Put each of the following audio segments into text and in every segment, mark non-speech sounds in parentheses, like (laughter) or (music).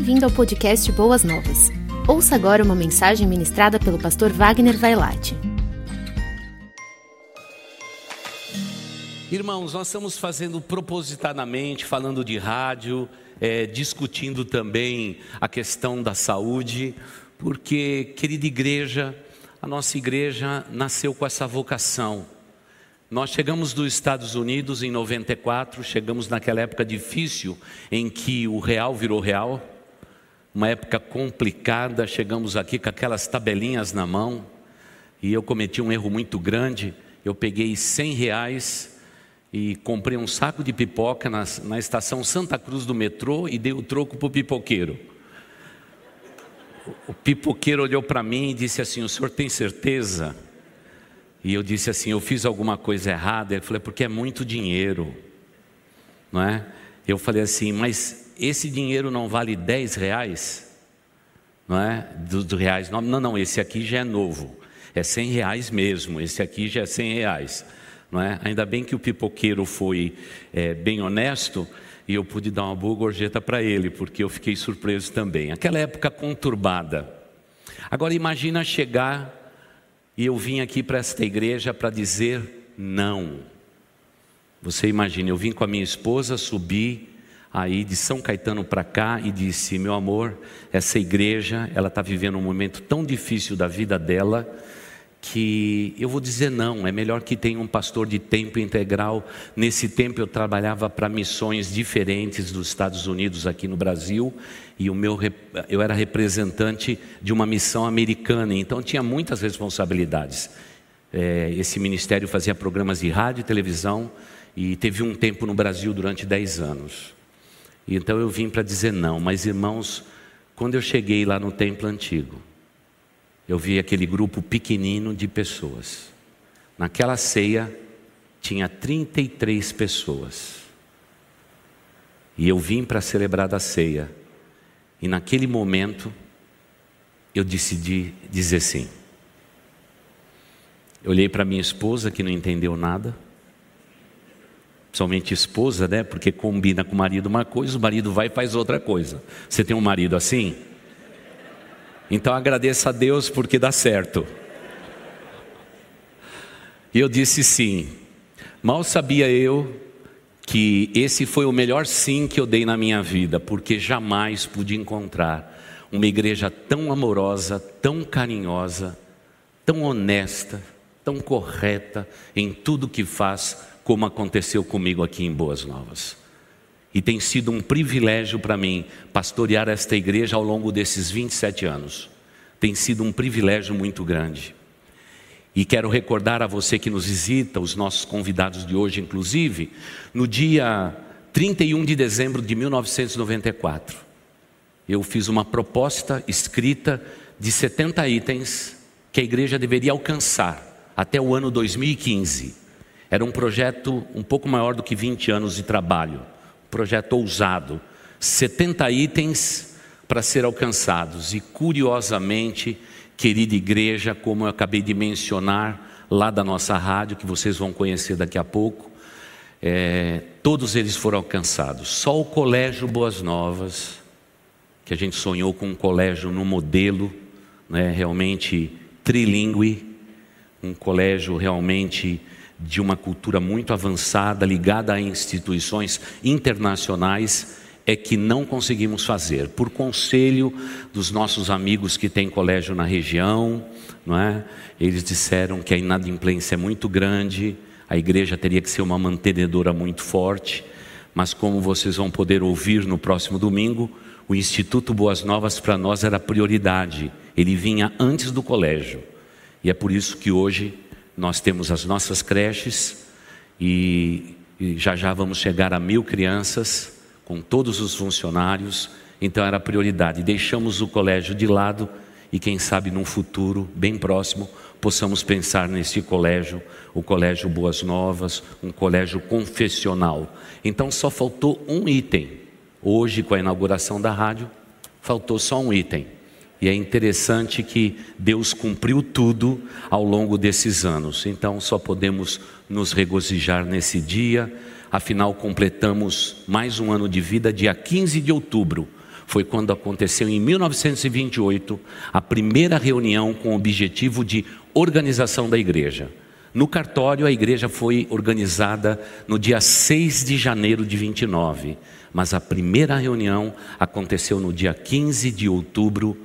Bem-vindo ao podcast Boas Novas. Ouça agora uma mensagem ministrada pelo pastor Wagner Vailate. Irmãos, nós estamos fazendo propositadamente, falando de rádio, é, discutindo também a questão da saúde, porque, querida igreja, a nossa igreja nasceu com essa vocação. Nós chegamos dos Estados Unidos em 94, chegamos naquela época difícil em que o real virou real, uma época complicada, chegamos aqui com aquelas tabelinhas na mão, e eu cometi um erro muito grande, eu peguei 100 reais e comprei um saco de pipoca na, na estação Santa Cruz do metrô e dei o troco para o pipoqueiro. O pipoqueiro olhou para mim e disse assim: O senhor tem certeza? E eu disse assim: Eu fiz alguma coisa errada? Ele falou: é Porque é muito dinheiro, não é? Eu falei assim: Mas esse dinheiro não vale 10 reais? Não é? Dos, dos reais. Não, não, não, esse aqui já é novo. É 100 reais mesmo. Esse aqui já é 100 reais. Não é? Ainda bem que o pipoqueiro foi é, bem honesto e eu pude dar uma boa gorjeta para ele, porque eu fiquei surpreso também. Aquela época conturbada. Agora imagina chegar e eu vim aqui para esta igreja para dizer não. Você imagina, eu vim com a minha esposa, subi aí de São Caetano para cá e disse: Meu amor, essa igreja, ela está vivendo um momento tão difícil da vida dela que eu vou dizer não, é melhor que tenha um pastor de tempo integral. Nesse tempo eu trabalhava para missões diferentes dos Estados Unidos aqui no Brasil e o meu eu era representante de uma missão americana, então tinha muitas responsabilidades. É, esse ministério fazia programas de rádio e televisão e teve um tempo no Brasil durante 10 anos. Então eu vim para dizer não, mas irmãos, quando eu cheguei lá no templo antigo, eu vi aquele grupo pequenino de pessoas. Naquela ceia tinha 33 pessoas. E eu vim para celebrar da ceia. E naquele momento eu decidi dizer sim. Eu olhei para minha esposa que não entendeu nada. Somente esposa, né? Porque combina com o marido uma coisa, o marido vai e faz outra coisa. Você tem um marido assim? Então agradeça a Deus porque dá certo. E eu disse sim. Mal sabia eu que esse foi o melhor sim que eu dei na minha vida, porque jamais pude encontrar uma igreja tão amorosa, tão carinhosa, tão honesta, tão correta em tudo que faz, como aconteceu comigo aqui em Boas Novas. E tem sido um privilégio para mim pastorear esta igreja ao longo desses 27 anos. Tem sido um privilégio muito grande. E quero recordar a você que nos visita, os nossos convidados de hoje, inclusive, no dia 31 de dezembro de 1994, eu fiz uma proposta escrita de 70 itens que a igreja deveria alcançar até o ano 2015. Era um projeto um pouco maior do que 20 anos de trabalho projeto ousado, 70 itens para ser alcançados. E curiosamente, querida igreja, como eu acabei de mencionar lá da nossa rádio, que vocês vão conhecer daqui a pouco, é, todos eles foram alcançados. Só o Colégio Boas Novas, que a gente sonhou com um colégio no modelo, né, realmente trilingue, um colégio realmente de uma cultura muito avançada, ligada a instituições internacionais, é que não conseguimos fazer. Por conselho dos nossos amigos que têm colégio na região, não é? eles disseram que a inadimplência é muito grande, a igreja teria que ser uma mantenedora muito forte, mas como vocês vão poder ouvir no próximo domingo, o Instituto Boas Novas para nós era prioridade, ele vinha antes do colégio, e é por isso que hoje nós temos as nossas creches e, e já já vamos chegar a mil crianças com todos os funcionários. Então era prioridade. Deixamos o colégio de lado e quem sabe num futuro bem próximo possamos pensar nesse colégio, o colégio Boas Novas, um colégio confessional. Então só faltou um item. Hoje, com a inauguração da rádio, faltou só um item. E é interessante que Deus cumpriu tudo ao longo desses anos. Então só podemos nos regozijar nesse dia. Afinal, completamos mais um ano de vida, dia 15 de outubro. foi quando aconteceu em 1928 a primeira reunião com o objetivo de organização da igreja. No cartório, a igreja foi organizada no dia 6 de janeiro de 29, mas a primeira reunião aconteceu no dia 15 de outubro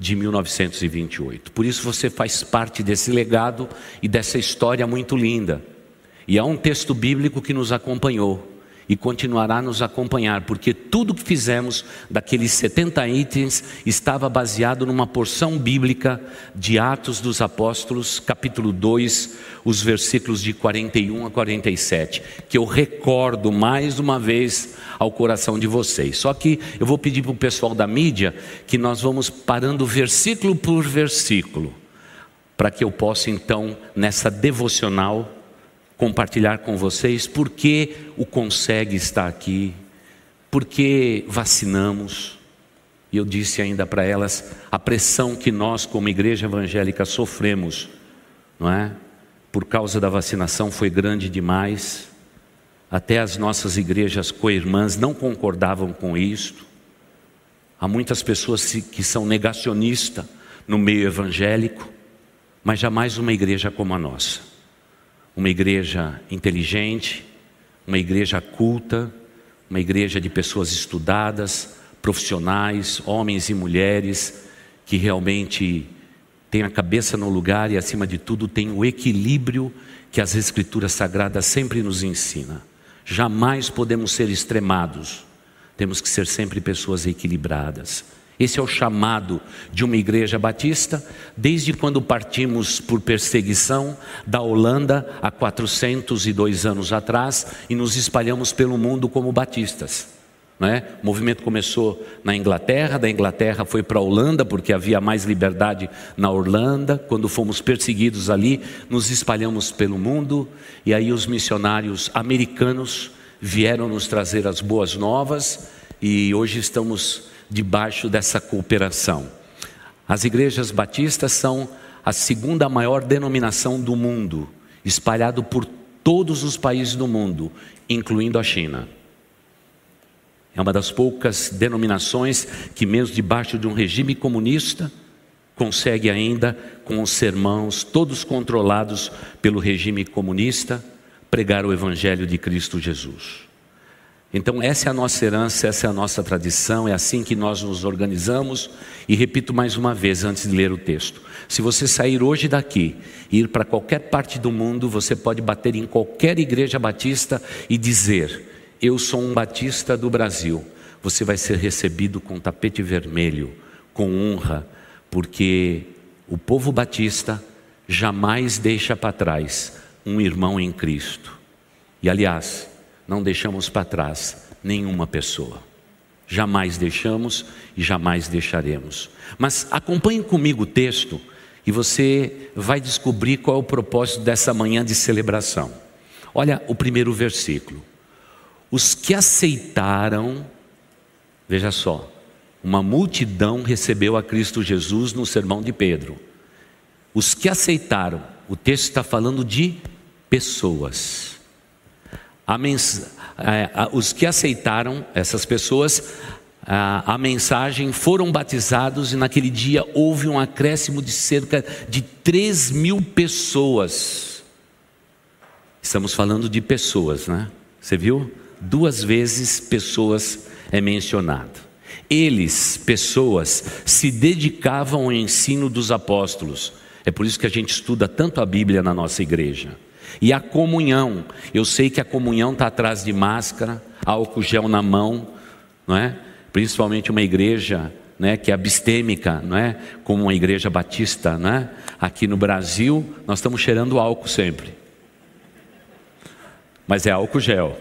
de 1928. Por isso você faz parte desse legado e dessa história muito linda. E há um texto bíblico que nos acompanhou e continuará a nos acompanhar, porque tudo que fizemos daqueles 70 itens estava baseado numa porção bíblica de Atos dos Apóstolos, capítulo 2, os versículos de 41 a 47, que eu recordo mais uma vez ao coração de vocês. Só que eu vou pedir para o pessoal da mídia que nós vamos parando versículo por versículo, para que eu possa então, nessa devocional, compartilhar com vocês porque o consegue estar aqui, porque vacinamos. E eu disse ainda para elas a pressão que nós, como igreja evangélica, sofremos, não é? Por causa da vacinação foi grande demais. Até as nossas igrejas co-irmãs não concordavam com isto. Há muitas pessoas que são negacionistas no meio evangélico, mas jamais uma igreja como a nossa uma igreja inteligente, uma igreja culta, uma igreja de pessoas estudadas, profissionais, homens e mulheres que realmente têm a cabeça no lugar e, acima de tudo, têm o equilíbrio que as Escrituras Sagradas sempre nos ensinam. Jamais podemos ser extremados, temos que ser sempre pessoas equilibradas. Esse é o chamado de uma igreja batista, desde quando partimos por perseguição da Holanda há 402 anos atrás e nos espalhamos pelo mundo como batistas. É? O movimento começou na Inglaterra, da Inglaterra foi para a Holanda, porque havia mais liberdade na Holanda. Quando fomos perseguidos ali, nos espalhamos pelo mundo, e aí os missionários americanos vieram nos trazer as boas novas, e hoje estamos debaixo dessa cooperação. As igrejas batistas são a segunda maior denominação do mundo, espalhado por todos os países do mundo, incluindo a China. É uma das poucas denominações que, mesmo debaixo de um regime comunista, consegue ainda, com os sermãos todos controlados pelo regime comunista, pregar o Evangelho de Cristo Jesus. Então, essa é a nossa herança, essa é a nossa tradição, é assim que nós nos organizamos. E repito mais uma vez antes de ler o texto: se você sair hoje daqui e ir para qualquer parte do mundo, você pode bater em qualquer igreja batista e dizer: Eu sou um batista do Brasil. Você vai ser recebido com tapete vermelho, com honra, porque o povo batista jamais deixa para trás um irmão em Cristo. E aliás, não deixamos para trás nenhuma pessoa. Jamais deixamos e jamais deixaremos. Mas acompanhe comigo o texto e você vai descobrir qual é o propósito dessa manhã de celebração. Olha o primeiro versículo. Os que aceitaram, veja só, uma multidão recebeu a Cristo Jesus no sermão de Pedro. Os que aceitaram, o texto está falando de pessoas a mens... É, os que aceitaram, essas pessoas, a, mensagem foram batizados e naquele dia houve um acréscimo de cerca de 3 mil pessoas. Estamos falando de pessoas, né? Você viu? Duas vezes pessoas é mencionado. Eles, pessoas, se dedicavam ao ensino dos apóstolos. É por isso que a gente estuda tanto a Bíblia na nossa igreja. E a comunhão, eu sei que a comunhão está atrás de máscara, álcool gel na mão, não é? Principalmente uma igreja né, que é abstêmica, não é? Como uma igreja batista, né? Aqui no Brasil, nós estamos cheirando álcool sempre. Mas é álcool gel.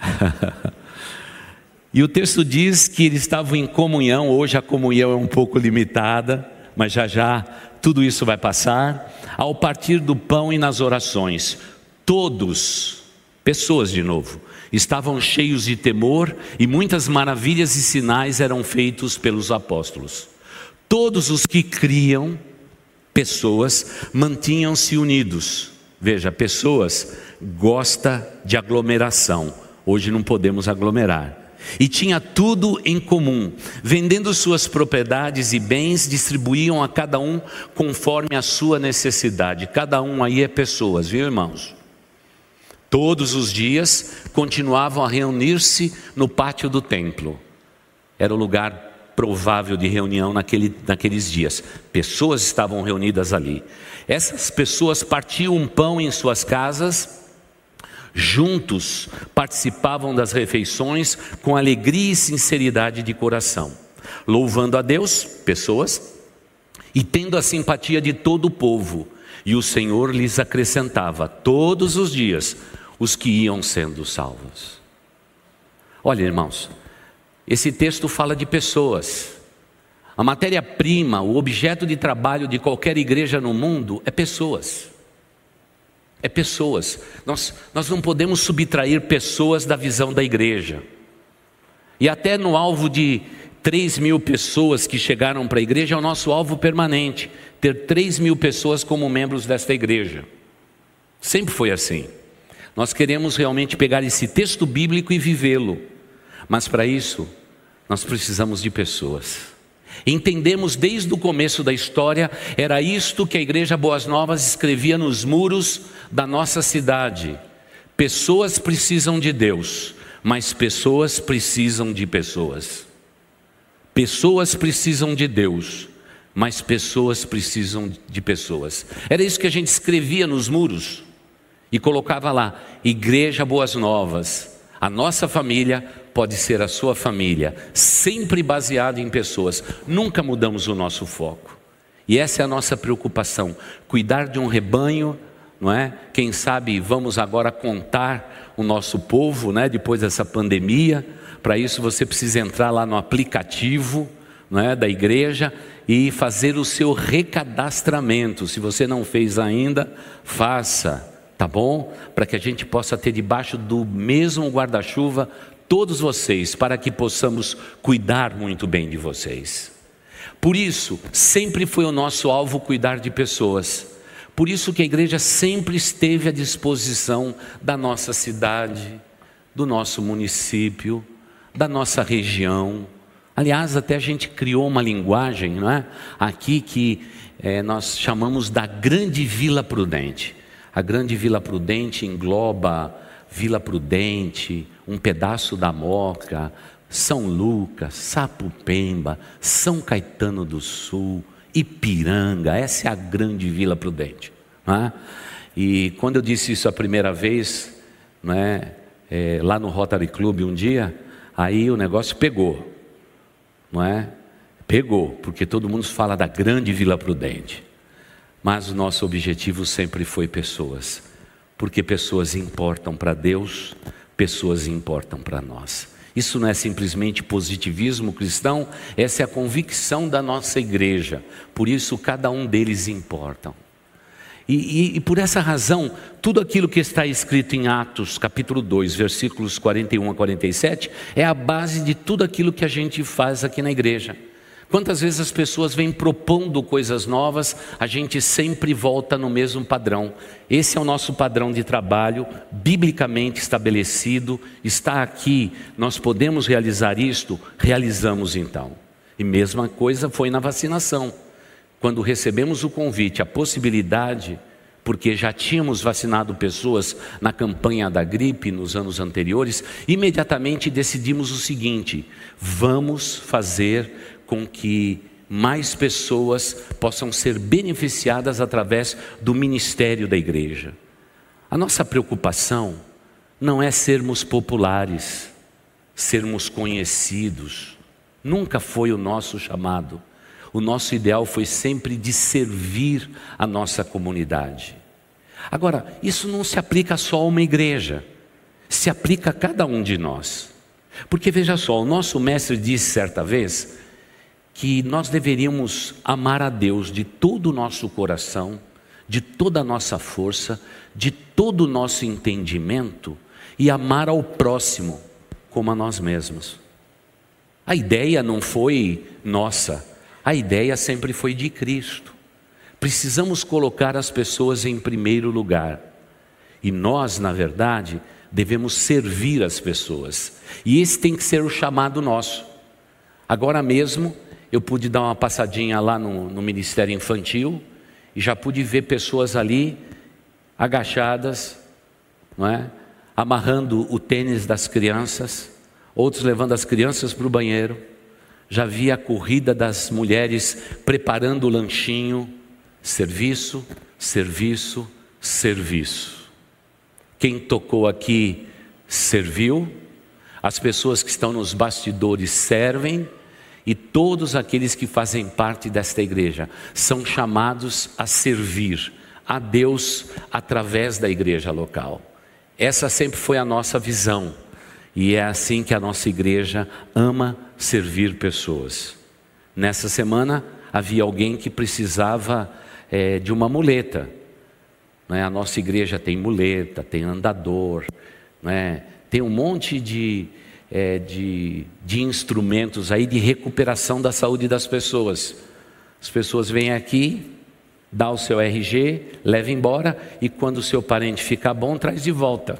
(laughs) e o texto diz que eles estavam em comunhão, hoje a comunhão é um pouco limitada, mas já já tudo isso vai passar. Ao partir do pão e nas orações, todos, pessoas de novo, estavam cheios de temor e muitas maravilhas e sinais eram feitos pelos apóstolos. Todos os que criam, pessoas, mantinham-se unidos. Veja, pessoas gosta de aglomeração. Hoje não podemos aglomerar. E tinha tudo em comum. Vendendo suas propriedades e bens, distribuíam a cada um conforme a sua necessidade. Cada um aí é pessoas, viu, irmãos? Todos os dias continuavam a reunir-se no pátio do templo. Era o lugar provável de reunião naquele, naqueles dias. Pessoas estavam reunidas ali. Essas pessoas partiam um pão em suas casas juntos participavam das refeições com alegria e sinceridade de coração, louvando a Deus, pessoas, e tendo a simpatia de todo o povo. E o Senhor lhes acrescentava todos os dias os que iam sendo salvos. Olha, irmãos, esse texto fala de pessoas. A matéria-prima, o objeto de trabalho de qualquer igreja no mundo é pessoas é pessoas. Nós, nós não podemos subtrair pessoas da visão da igreja. E até no alvo de 3 mil pessoas que chegaram para a igreja, é o nosso alvo permanente, ter 3 mil pessoas como membros desta igreja. Sempre foi assim. Nós queremos realmente pegar esse texto bíblico e vivê-lo, mas para isso, nós precisamos de pessoas. Entendemos desde o começo da história, era isto que a Igreja Boas Novas escrevia nos muros da nossa cidade. Pessoas precisam de Deus, mas pessoas precisam de pessoas. Pessoas precisam de Deus, mas pessoas precisam de pessoas. Era isso que a gente escrevia nos muros e colocava lá: Igreja Boas Novas. A nossa família pode ser a sua família, sempre baseado em pessoas. Nunca mudamos o nosso foco. E essa é a nossa preocupação: cuidar de um rebanho, não é? Quem sabe vamos agora contar o nosso povo, né? Depois dessa pandemia. Para isso você precisa entrar lá no aplicativo, não é? Da igreja e fazer o seu recadastramento. Se você não fez ainda, faça tá bom? Para que a gente possa ter debaixo do mesmo guarda-chuva todos vocês, para que possamos cuidar muito bem de vocês. Por isso, sempre foi o nosso alvo cuidar de pessoas. Por isso que a igreja sempre esteve à disposição da nossa cidade, do nosso município, da nossa região. Aliás, até a gente criou uma linguagem, não é? Aqui que é, nós chamamos da Grande Vila Prudente. A Grande Vila Prudente engloba Vila Prudente, um pedaço da Moca, São Lucas, Sapupemba, São Caetano do Sul, Ipiranga, essa é a grande Vila Prudente. É? E quando eu disse isso a primeira vez, é, é, lá no Rotary Club um dia, aí o negócio pegou, não é? Pegou, porque todo mundo fala da grande Vila Prudente. Mas o nosso objetivo sempre foi pessoas, porque pessoas importam para Deus, pessoas importam para nós. Isso não é simplesmente positivismo cristão, essa é a convicção da nossa igreja. Por isso, cada um deles importam. E, e, e, por essa razão, tudo aquilo que está escrito em Atos, capítulo 2, versículos 41 a 47, é a base de tudo aquilo que a gente faz aqui na igreja. Quantas vezes as pessoas vêm propondo coisas novas, a gente sempre volta no mesmo padrão. Esse é o nosso padrão de trabalho, biblicamente estabelecido, está aqui, nós podemos realizar isto, realizamos então. E mesma coisa foi na vacinação. Quando recebemos o convite, a possibilidade, porque já tínhamos vacinado pessoas na campanha da gripe nos anos anteriores, imediatamente decidimos o seguinte: vamos fazer com que mais pessoas possam ser beneficiadas através do ministério da igreja. A nossa preocupação não é sermos populares, sermos conhecidos. Nunca foi o nosso chamado. O nosso ideal foi sempre de servir a nossa comunidade. Agora, isso não se aplica só a uma igreja, se aplica a cada um de nós. Porque veja só, o nosso mestre disse certa vez que nós deveríamos amar a Deus de todo o nosso coração, de toda a nossa força, de todo o nosso entendimento e amar ao próximo como a nós mesmos. A ideia não foi nossa, a ideia sempre foi de Cristo. Precisamos colocar as pessoas em primeiro lugar. E nós, na verdade, devemos servir as pessoas. E esse tem que ser o chamado nosso. Agora mesmo, eu pude dar uma passadinha lá no, no Ministério Infantil e já pude ver pessoas ali agachadas, não é? amarrando o tênis das crianças, outros levando as crianças para o banheiro. Já vi a corrida das mulheres preparando o lanchinho, serviço, serviço, serviço. Quem tocou aqui serviu, as pessoas que estão nos bastidores servem, e todos aqueles que fazem parte desta igreja são chamados a servir a Deus através da igreja local. Essa sempre foi a nossa visão, e é assim que a nossa igreja ama servir pessoas. Nessa semana havia alguém que precisava é, de uma muleta. Né? A nossa igreja tem muleta, tem andador, né? tem um monte de, é, de, de instrumentos aí de recuperação da saúde das pessoas. As pessoas vêm aqui, dá o seu RG, leva embora e quando o seu parente ficar bom, traz de volta.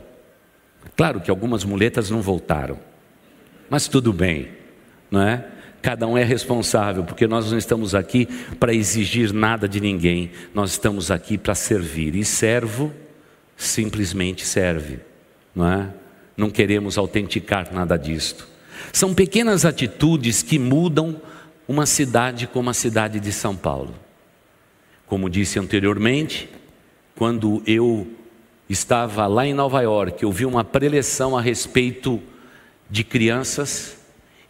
Claro que algumas muletas não voltaram, mas tudo bem, não é? Cada um é responsável, porque nós não estamos aqui para exigir nada de ninguém, nós estamos aqui para servir. E servo simplesmente serve, não é? Não queremos autenticar nada disto. São pequenas atitudes que mudam uma cidade como a cidade de São Paulo. Como disse anteriormente, quando eu estava lá em Nova York, eu vi uma preleção a respeito de crianças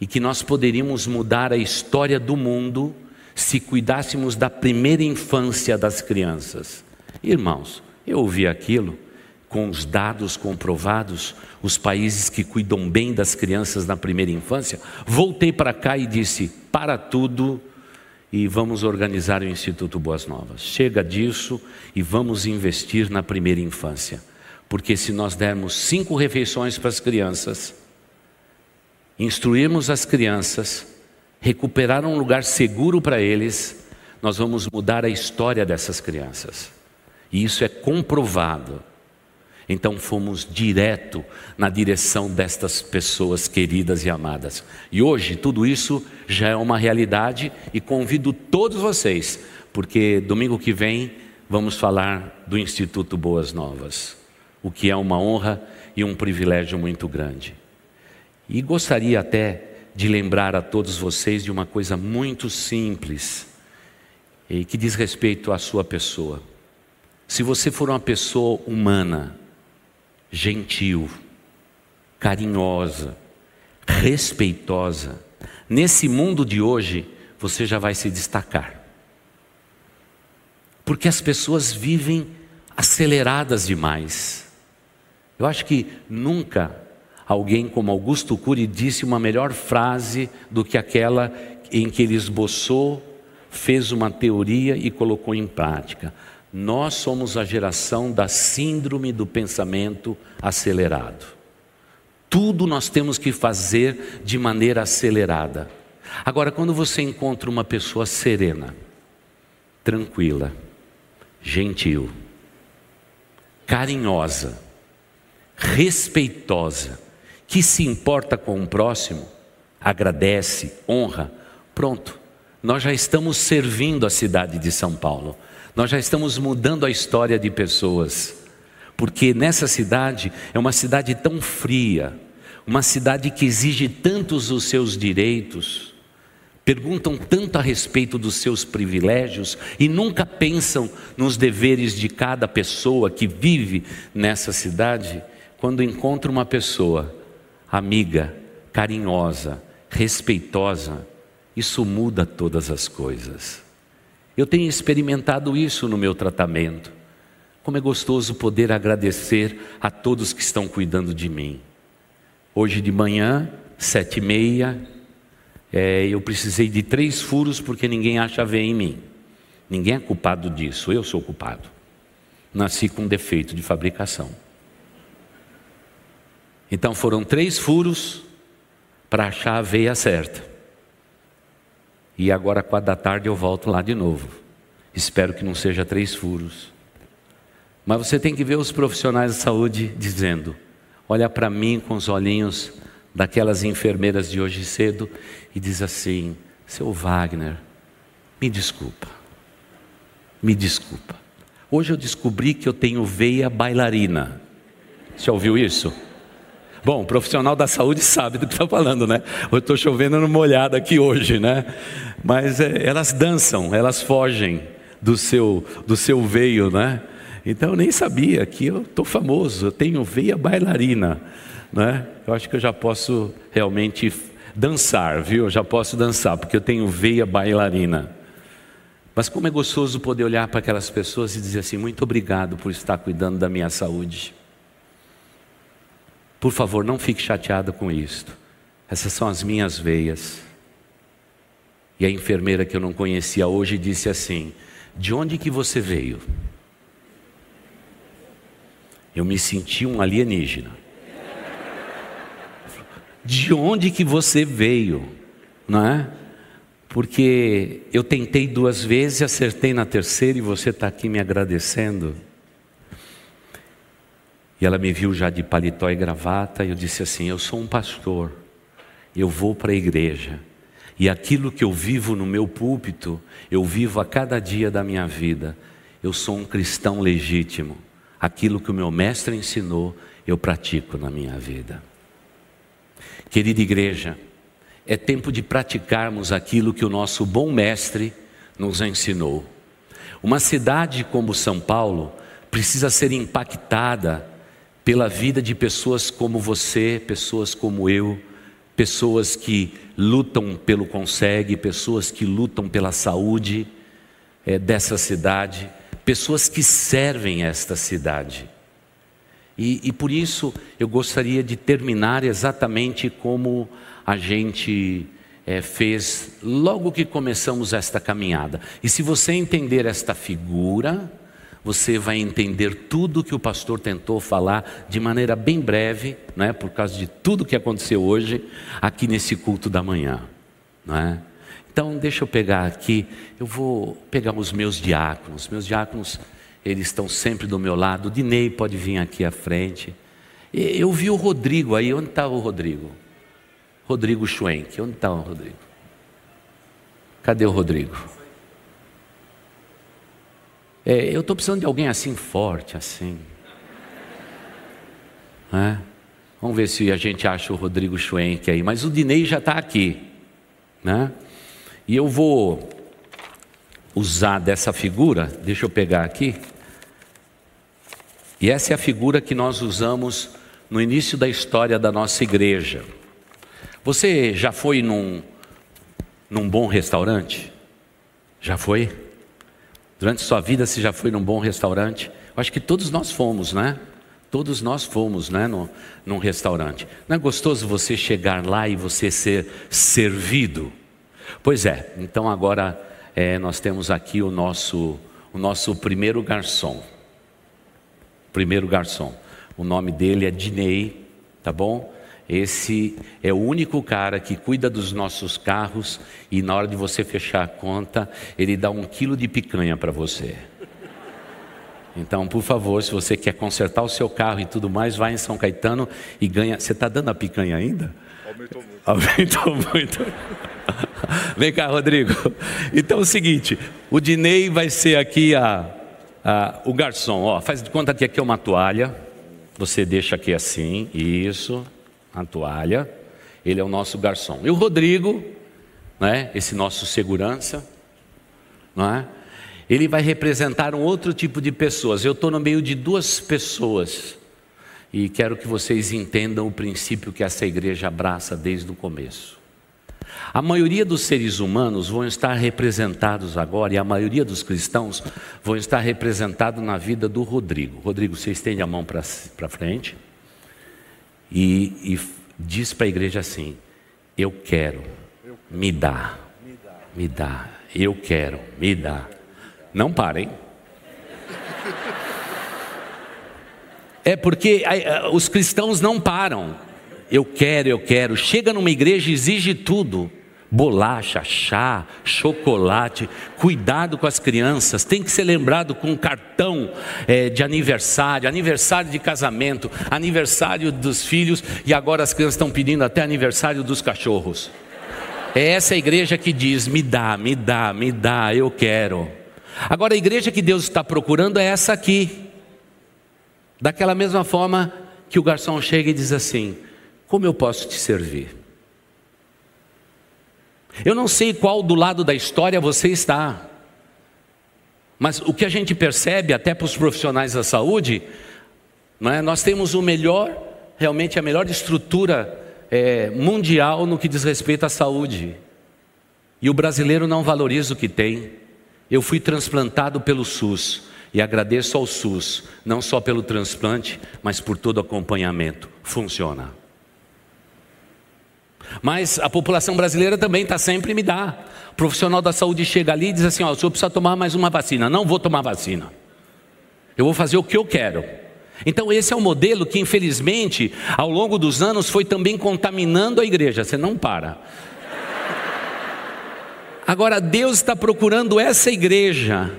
e que nós poderíamos mudar a história do mundo se cuidássemos da primeira infância das crianças. Irmãos, eu ouvi aquilo com os dados comprovados, os países que cuidam bem das crianças na primeira infância. Voltei para cá e disse: para tudo e vamos organizar o Instituto Boas Novas. Chega disso e vamos investir na primeira infância. Porque se nós dermos cinco refeições para as crianças, instruirmos as crianças, recuperar um lugar seguro para eles, nós vamos mudar a história dessas crianças. E isso é comprovado. Então fomos direto na direção destas pessoas queridas e amadas. E hoje tudo isso já é uma realidade e convido todos vocês, porque domingo que vem vamos falar do Instituto Boas Novas, o que é uma honra e um privilégio muito grande. E gostaria até de lembrar a todos vocês de uma coisa muito simples e que diz respeito à sua pessoa. Se você for uma pessoa humana, gentil, carinhosa, respeitosa, nesse mundo de hoje você já vai se destacar. Porque as pessoas vivem aceleradas demais. Eu acho que nunca Alguém como Augusto Cury disse uma melhor frase do que aquela em que ele esboçou, fez uma teoria e colocou em prática. Nós somos a geração da síndrome do pensamento acelerado. Tudo nós temos que fazer de maneira acelerada. Agora, quando você encontra uma pessoa serena, tranquila, gentil, carinhosa, respeitosa, que se importa com o próximo, agradece, honra, pronto. Nós já estamos servindo a cidade de São Paulo. Nós já estamos mudando a história de pessoas. Porque nessa cidade é uma cidade tão fria, uma cidade que exige tantos os seus direitos, perguntam tanto a respeito dos seus privilégios e nunca pensam nos deveres de cada pessoa que vive nessa cidade. Quando encontra uma pessoa amiga, carinhosa, respeitosa, isso muda todas as coisas. Eu tenho experimentado isso no meu tratamento. Como é gostoso poder agradecer a todos que estão cuidando de mim. Hoje de manhã, sete e meia, é, eu precisei de três furos porque ninguém acha ver em mim. Ninguém é culpado disso, eu sou culpado. Nasci com defeito de fabricação. Então foram três furos para achar a veia certa. E agora, quatro da tarde, eu volto lá de novo. Espero que não seja três furos. Mas você tem que ver os profissionais de saúde dizendo: olha para mim com os olhinhos daquelas enfermeiras de hoje cedo e diz assim: Seu Wagner, me desculpa, me desculpa. Hoje eu descobri que eu tenho veia bailarina. Você ouviu isso? Bom, o profissional da saúde (laughs) sabe do que está falando, né? Eu estou chovendo numa olhada aqui hoje, né? Mas é, elas dançam, elas fogem do seu, do seu veio, né? Então eu nem sabia que eu estou famoso, eu tenho veia bailarina, né? Eu acho que eu já posso realmente dançar, viu? Eu já posso dançar, porque eu tenho veia bailarina. Mas como é gostoso poder olhar para aquelas pessoas e dizer assim: muito obrigado por estar cuidando da minha saúde. Por favor, não fique chateado com isto. Essas são as minhas veias. E a enfermeira que eu não conhecia hoje disse assim: De onde que você veio? Eu me senti um alienígena. De onde que você veio? Não é? Porque eu tentei duas vezes, acertei na terceira e você está aqui me agradecendo. E ela me viu já de paletó e gravata, e eu disse assim: Eu sou um pastor, eu vou para a igreja, e aquilo que eu vivo no meu púlpito, eu vivo a cada dia da minha vida. Eu sou um cristão legítimo, aquilo que o meu mestre ensinou, eu pratico na minha vida. Querida igreja, é tempo de praticarmos aquilo que o nosso bom mestre nos ensinou. Uma cidade como São Paulo precisa ser impactada pela vida de pessoas como você, pessoas como eu, pessoas que lutam pelo consegue, pessoas que lutam pela saúde é, dessa cidade, pessoas que servem esta cidade. E, e por isso eu gostaria de terminar exatamente como a gente é, fez logo que começamos esta caminhada. E se você entender esta figura, você vai entender tudo que o pastor tentou falar de maneira bem breve, não é? por causa de tudo que aconteceu hoje aqui nesse culto da manhã. Não é? Então, deixa eu pegar aqui, eu vou pegar os meus diáconos. Meus diáconos, eles estão sempre do meu lado. O Dinei pode vir aqui à frente. Eu vi o Rodrigo aí, onde está o Rodrigo? Rodrigo Schwenk, onde está o Rodrigo? Cadê o Rodrigo? É, eu estou precisando de alguém assim forte, assim. É? Vamos ver se a gente acha o Rodrigo Schwenk aí. Mas o Dinei já está aqui. Né? E eu vou usar dessa figura, deixa eu pegar aqui. E essa é a figura que nós usamos no início da história da nossa igreja. Você já foi num, num bom restaurante? Já foi? Durante sua vida você já foi num bom restaurante? Eu acho que todos nós fomos, né? Todos nós fomos, né, no, num restaurante. Não é gostoso você chegar lá e você ser servido? Pois é. Então agora é, nós temos aqui o nosso o nosso primeiro garçom. Primeiro garçom. O nome dele é Dinei, tá bom? Esse é o único cara que cuida dos nossos carros e na hora de você fechar a conta, ele dá um quilo de picanha para você. Então, por favor, se você quer consertar o seu carro e tudo mais, vai em São Caetano e ganha. Você está dando a picanha ainda? Aumentou muito. (laughs) Aumentou muito. (laughs) Vem cá, Rodrigo. Então é o seguinte: o Dinei vai ser aqui a, a, o garçom. Ó, faz de conta que aqui é uma toalha. Você deixa aqui assim, isso a toalha, ele é o nosso garçom. E o Rodrigo, né, esse nosso segurança, não é? ele vai representar um outro tipo de pessoas. Eu estou no meio de duas pessoas e quero que vocês entendam o princípio que essa igreja abraça desde o começo. A maioria dos seres humanos vão estar representados agora, e a maioria dos cristãos vão estar representados na vida do Rodrigo. Rodrigo, você estende a mão para frente e, e diz para a igreja assim: Eu quero, me dá, me dá, eu quero, me dá. Não parem. (laughs) É porque os cristãos não param. Eu quero, eu quero. Chega numa igreja e exige tudo. Bolacha, chá, chocolate. Cuidado com as crianças, tem que ser lembrado com cartão é, de aniversário, aniversário de casamento, aniversário dos filhos e agora as crianças estão pedindo até aniversário dos cachorros. É essa igreja que diz: me dá, me dá, me dá, eu quero. Agora a igreja que Deus está procurando é essa aqui. Daquela mesma forma que o garçom chega e diz assim: Como eu posso te servir? Eu não sei qual do lado da história você está, mas o que a gente percebe, até para os profissionais da saúde, é? nós temos o melhor, realmente a melhor estrutura é, mundial no que diz respeito à saúde. E o brasileiro não valoriza o que tem. Eu fui transplantado pelo SUS e agradeço ao SUS, não só pelo transplante, mas por todo o acompanhamento. Funciona. Mas a população brasileira também está sempre me dá. O profissional da saúde chega ali e diz assim: ó, o senhor precisa tomar mais uma vacina. Não vou tomar vacina. Eu vou fazer o que eu quero. Então, esse é um modelo que, infelizmente, ao longo dos anos foi também contaminando a igreja. Você não para. Agora, Deus está procurando essa igreja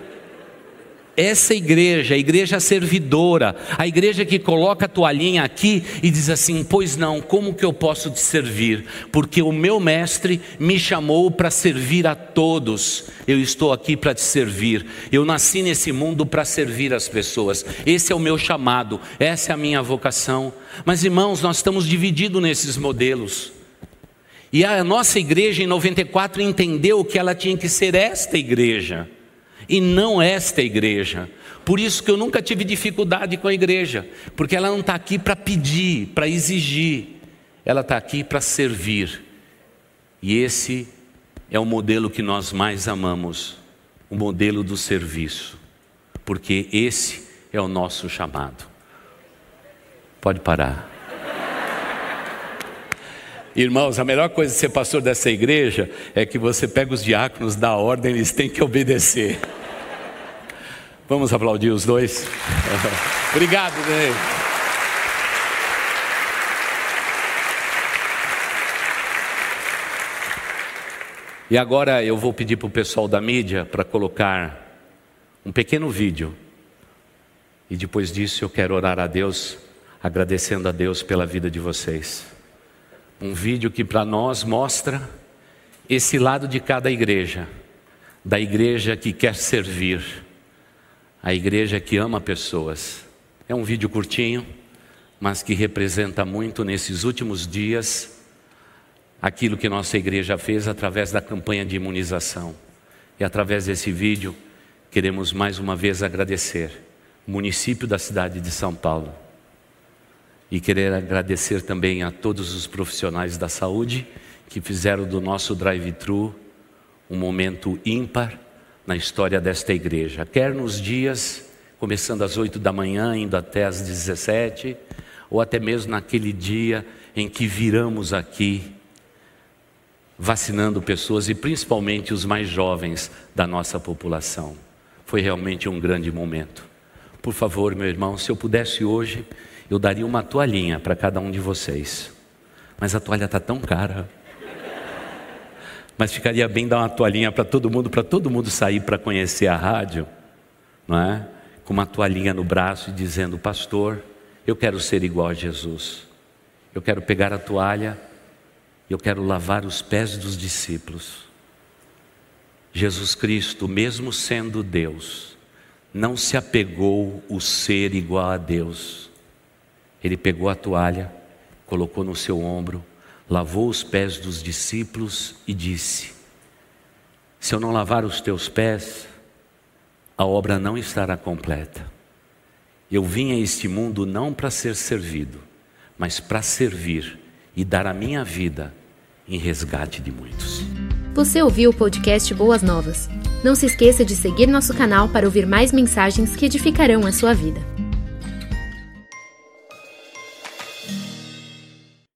essa igreja, a igreja servidora, a igreja que coloca a toalhinha aqui e diz assim: Pois não, como que eu posso te servir? Porque o meu mestre me chamou para servir a todos, eu estou aqui para te servir. Eu nasci nesse mundo para servir as pessoas, esse é o meu chamado, essa é a minha vocação. Mas irmãos, nós estamos divididos nesses modelos. E a nossa igreja em 94 entendeu que ela tinha que ser esta igreja e não esta igreja. Por isso que eu nunca tive dificuldade com a igreja, porque ela não está aqui para pedir, para exigir, ela está aqui para servir. E esse é o modelo que nós mais amamos, o modelo do serviço, porque esse é o nosso chamado. Pode parar. Irmãos, a melhor coisa de ser pastor dessa igreja é que você pega os diáconos da ordem, eles têm que obedecer. Vamos aplaudir os dois? (laughs) Obrigado, Ney. E agora eu vou pedir para o pessoal da mídia para colocar um pequeno vídeo. E depois disso eu quero orar a Deus, agradecendo a Deus pela vida de vocês um vídeo que para nós mostra esse lado de cada igreja, da igreja que quer servir, a igreja que ama pessoas. É um vídeo curtinho, mas que representa muito nesses últimos dias aquilo que nossa igreja fez através da campanha de imunização. E através desse vídeo, queremos mais uma vez agradecer município da cidade de São Paulo e querer agradecer também a todos os profissionais da saúde que fizeram do nosso drive-thru um momento ímpar na história desta igreja. Quer nos dias, começando às 8 da manhã, indo até às 17, ou até mesmo naquele dia em que viramos aqui vacinando pessoas e principalmente os mais jovens da nossa população. Foi realmente um grande momento. Por favor, meu irmão, se eu pudesse hoje eu daria uma toalhinha para cada um de vocês. Mas a toalha está tão cara. Mas ficaria bem dar uma toalhinha para todo mundo, para todo mundo sair para conhecer a rádio, não é? Com uma toalhinha no braço e dizendo: Pastor, eu quero ser igual a Jesus. Eu quero pegar a toalha, eu quero lavar os pés dos discípulos. Jesus Cristo, mesmo sendo Deus, não se apegou o ser igual a Deus ele pegou a toalha, colocou no seu ombro, lavou os pés dos discípulos e disse: Se eu não lavar os teus pés, a obra não estará completa. Eu vim a este mundo não para ser servido, mas para servir e dar a minha vida em resgate de muitos. Você ouviu o podcast Boas Novas? Não se esqueça de seguir nosso canal para ouvir mais mensagens que edificarão a sua vida.